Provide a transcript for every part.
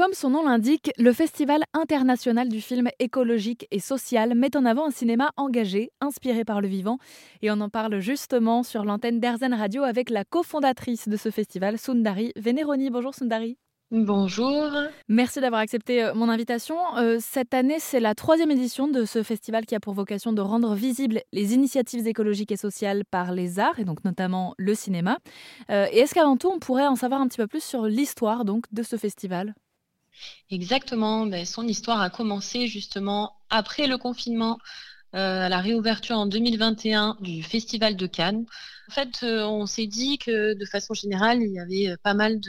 Comme son nom l'indique, le Festival international du film écologique et social met en avant un cinéma engagé, inspiré par le vivant. Et on en parle justement sur l'antenne d'Erzen Radio avec la cofondatrice de ce festival, Sundari Veneroni. Bonjour Sundari. Bonjour. Merci d'avoir accepté euh, mon invitation. Euh, cette année, c'est la troisième édition de ce festival qui a pour vocation de rendre visibles les initiatives écologiques et sociales par les arts, et donc notamment le cinéma. Euh, et est-ce qu'avant tout, on pourrait en savoir un petit peu plus sur l'histoire donc de ce festival? Exactement. Ben, son histoire a commencé justement après le confinement. à la réouverture en 2021 du Festival de Cannes. En fait, on s'est dit que de façon générale, il y avait pas mal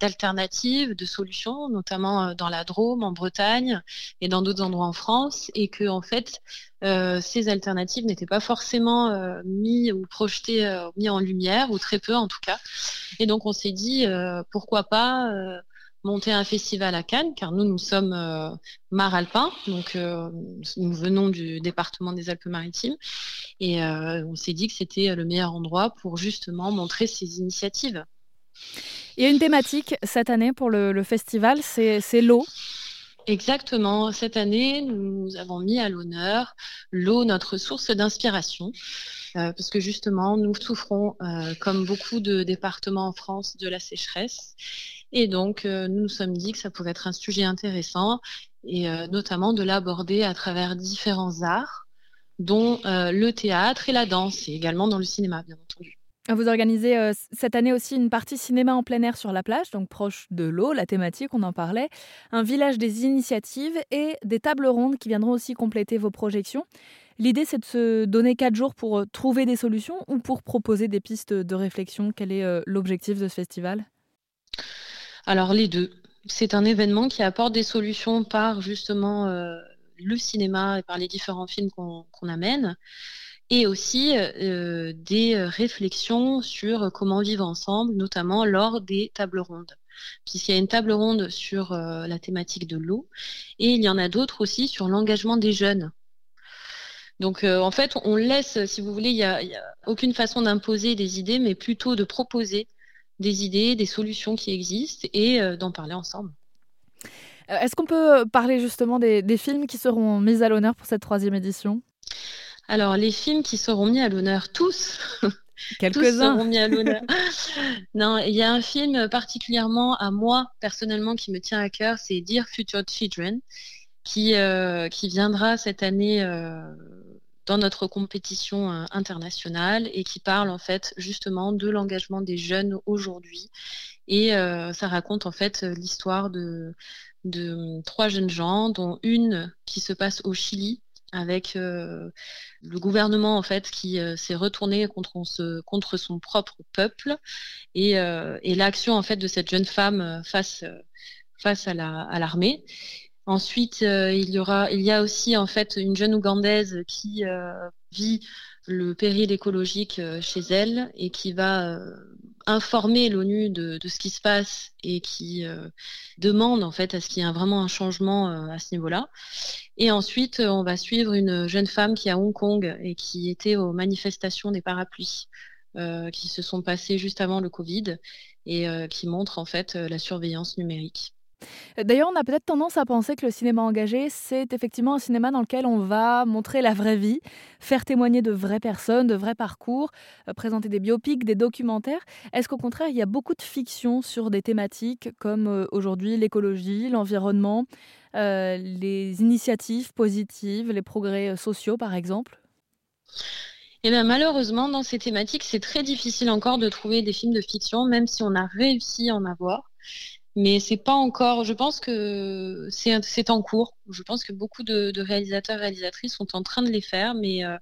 d'alternatives, de solutions, notamment euh, dans la Drôme, en Bretagne et dans d'autres endroits en France, et que en fait euh, ces alternatives n'étaient pas forcément euh, mis ou projetées, mis en lumière, ou très peu en tout cas. Et donc on s'est dit pourquoi pas monter un festival à Cannes, car nous, nous sommes Mar Alpin, donc nous venons du département des Alpes-Maritimes, et on s'est dit que c'était le meilleur endroit pour justement montrer ces initiatives. Il y a une thématique cette année pour le, festival, c'est l'eau. Exactement. Cette année, nous avons mis à l'honneur l'eau, notre source d'inspiration, euh, parce que justement, nous souffrons, euh, comme beaucoup de départements en France, de la sécheresse. Et donc, euh, nous nous sommes dit que ça pouvait être un sujet intéressant, et notamment de l'aborder à travers différents arts, dont le théâtre et la danse, et également dans le cinéma, bien entendu. Vous organisez euh, cette année aussi une partie cinéma en plein air sur la plage, donc proche de l'eau, la thématique, on en parlait, un village des initiatives et des tables rondes qui viendront aussi compléter vos projections. L'idée, c'est de se donner quatre jours pour euh, trouver des solutions ou pour proposer des pistes de réflexion. Quel est euh, l'objectif de ce festival? Alors les deux. C'est un événement qui apporte des solutions par justement le cinéma et par les différents films qu'on amène et aussi euh, des réflexions sur comment vivre ensemble, notamment lors des tables rondes. Puisqu'il y a une table ronde sur euh, la thématique de l'eau et il y en a d'autres aussi sur l'engagement des jeunes. Donc euh, en fait, on laisse, si vous voulez, il n'y a, a, aucune façon d'imposer des idées, mais plutôt de proposer des idées, des solutions qui existent et d'en parler ensemble. Est-ce qu'on peut parler justement des, des films qui seront mis à l'honneur pour cette troisième édition? Alors, les films qui seront mis à l'honneur, tous. Quelques-uns. seront mis à l'honneur. non, il y a un film particulièrement à moi, personnellement, qui me tient à cœur, c'est Dear Future Children, qui, euh, qui viendra cette année euh, dans notre compétition euh, internationale et qui parle en fait justement de l'engagement des jeunes aujourd'hui. Et ça raconte en fait l'histoire de, de trois jeunes gens, dont une qui se passe au Chili avec euh, le gouvernement en fait qui euh, s'est retourné contre, son propre peuple et, euh, et l'action en fait de cette jeune femme face, face à l'armée. Ensuite, il y aura, il y a aussi en fait une jeune ougandaise qui vit le péril écologique chez elle et qui va informer l'ONU de, ce qui se passe et qui euh, demande en fait à ce qu'il y ait vraiment un changement euh, à ce niveau-là. Et ensuite, on va suivre une jeune femme qui est à Hong Kong et qui était aux manifestations des parapluies euh, qui se sont passées juste avant le Covid et qui montre en fait la surveillance numérique. D'ailleurs, on a peut-être tendance à penser que le cinéma engagé, c'est effectivement un cinéma dans lequel on va montrer la vraie vie, faire témoigner de vraies personnes, de vrais parcours, euh, présenter des biopics, des documentaires. Est-ce qu'au contraire, il y a beaucoup de fiction sur des thématiques comme euh, aujourd'hui l'écologie, l'environnement, euh, les initiatives positives, les progrès sociaux, par exemple? Eh bien, malheureusement, dans ces thématiques, c'est très difficile encore de trouver des films de fiction, même si on a réussi à en avoir mais c'est pas encore. Je pense que c'est en cours. Je pense que beaucoup de, réalisateurs et réalisatrices sont en train de les faire, mais euh,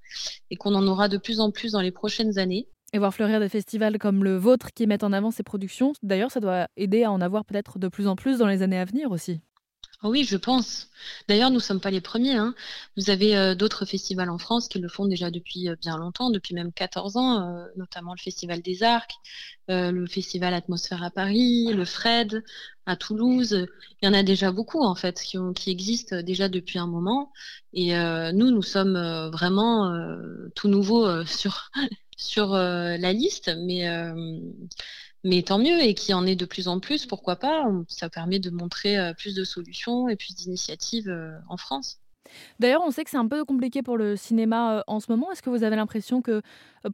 et qu'on en aura de plus en plus dans les prochaines années. Et voir fleurir des festivals comme le vôtre qui mettent en avant ces productions, d'ailleurs, ça doit aider à en avoir peut-être de plus en plus dans les années à venir aussi. Ah oui, je pense. D'ailleurs, nous ne sommes pas les premiers. Hein. Vous avez euh, d'autres festivals en France qui le font déjà depuis euh, bien longtemps, depuis même 14 ans, euh, notamment le Festival des Arcs, le Festival Atmosphère à Paris, le Fred à Toulouse. Il y en a déjà beaucoup, en fait, qui, existent déjà depuis un moment. Et nous, nous sommes vraiment tout nouveaux sur, sur la liste. Mais mais tant mieux, et qui en est de plus en plus, pourquoi pas Ça permet de montrer plus de solutions et plus d'initiatives en France. D'ailleurs, on sait que c'est un peu compliqué pour le cinéma en ce moment. Est-ce que vous avez l'impression que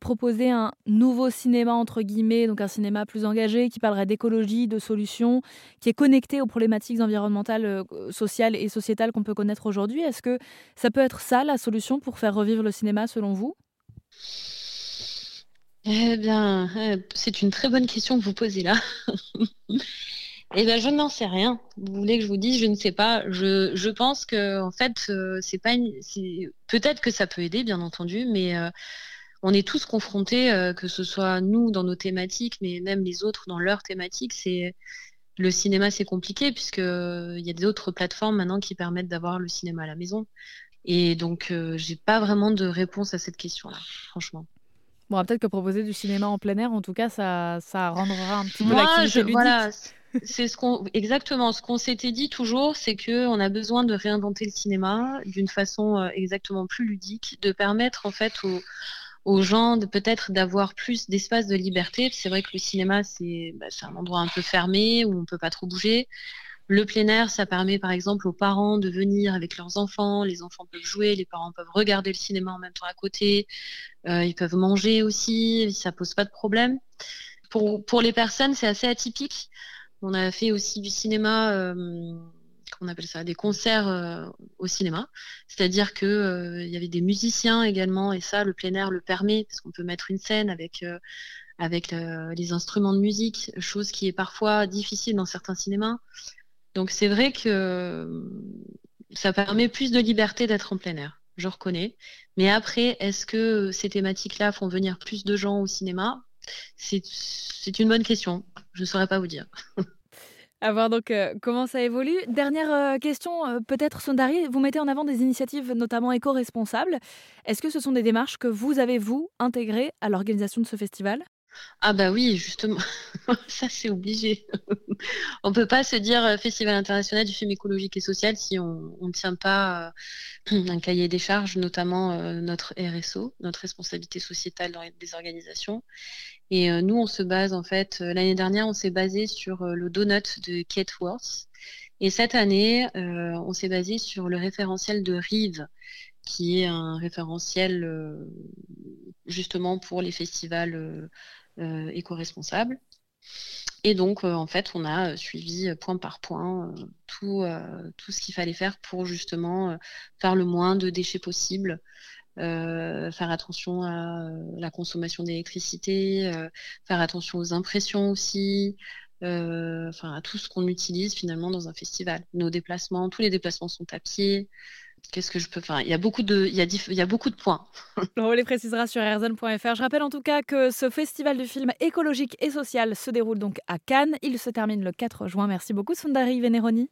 proposer un nouveau cinéma, entre guillemets, donc un cinéma plus engagé, qui parlerait d'écologie, de solutions, qui est connecté aux problématiques environnementales, sociales et sociétales qu'on peut connaître aujourd'hui, est-ce que ça peut être ça la solution pour faire revivre le cinéma selon vous? Eh bien, c'est une très bonne question que vous posez là. Eh bien, je n'en sais rien. Vous voulez que je vous dise, je ne sais pas. Je, je pense que en fait, euh, c'est pas peut-être que ça peut aider, bien entendu, mais euh, on est tous confrontés, euh, que ce soit nous dans nos thématiques, mais même les autres dans leurs thématiques. C'est le cinéma, c'est compliqué puisque il y a d'autres plateformes maintenant qui permettent d'avoir le cinéma à la maison. Et donc, j'ai pas vraiment de réponse à cette question-là, franchement. Bon, peut-être que proposer du cinéma en plein air, en tout cas, ça, ça rendra un petit peu l'activité ludique. Voilà, c'est ce qu'on exactement ce qu'on s'était dit toujours, c'est que on a besoin de réinventer le cinéma d'une façon euh, exactement plus ludique, de permettre en fait aux, gens de peut-être d'avoir plus d'espace de liberté. C'est vrai que le cinéma c'est bah, un endroit un peu fermé où on peut pas trop bouger. Le plein air, ça permet par exemple aux parents de venir avec leurs enfants. Les enfants peuvent jouer, les parents peuvent regarder le cinéma en même temps à côté. Euh, ils peuvent manger aussi, ça pose pas de problème. Pour, les personnes, c'est assez atypique. On a fait aussi du cinéma, euh, on appelle ça, des concerts euh, au cinéma. C'est-à-dire qu'il euh, y avait des musiciens également, et ça, le plein air le permet, parce qu'on peut mettre une scène avec les instruments de musique, chose qui est parfois difficile dans certains cinémas. Donc c'est vrai que ça permet plus de liberté d'être en plein air, je reconnais. Mais après, est-ce que ces thématiques-là font venir plus de gens au cinéma? C'est une bonne question. Je ne saurais pas vous dire. À voir donc euh, comment ça évolue. Dernière euh, question, euh, peut-être Sondari, vous mettez en avant des initiatives notamment éco-responsables. Est-ce que ce sont des démarches que vous avez, vous, intégrées à l'organisation de ce festival? Ah bah oui, justement, ça c'est obligé. on peut pas se dire euh, Festival international du film écologique et social si on ne tient pas euh, un cahier des charges, notamment euh, notre RSO, notre responsabilité sociétale les organisations. Et nous, on se base en fait, l'année dernière, on s'est basé sur le donut de Kate Worth. Et cette année, on s'est basé sur le référentiel de Rive, qui est un référentiel justement pour les festivals éco-responsable. Et donc, euh, en fait, on a euh, suivi point par point tout, tout ce qu'il fallait faire pour justement faire le moins de déchets possible, faire attention à la consommation d'électricité, faire attention aux impressions aussi, enfin à tout ce qu'on utilise finalement dans un festival. Nos déplacements, tous les déplacements sont à pied. Qu'est-ce que je peux faire? Il y a beaucoup de, il y a, il y a beaucoup de points. On les précisera sur airzone.fr. Je rappelle en tout cas que ce festival de films écologique et social se déroule donc à Cannes. Il se termine le 4 juin. Merci beaucoup Sundari Veneroni.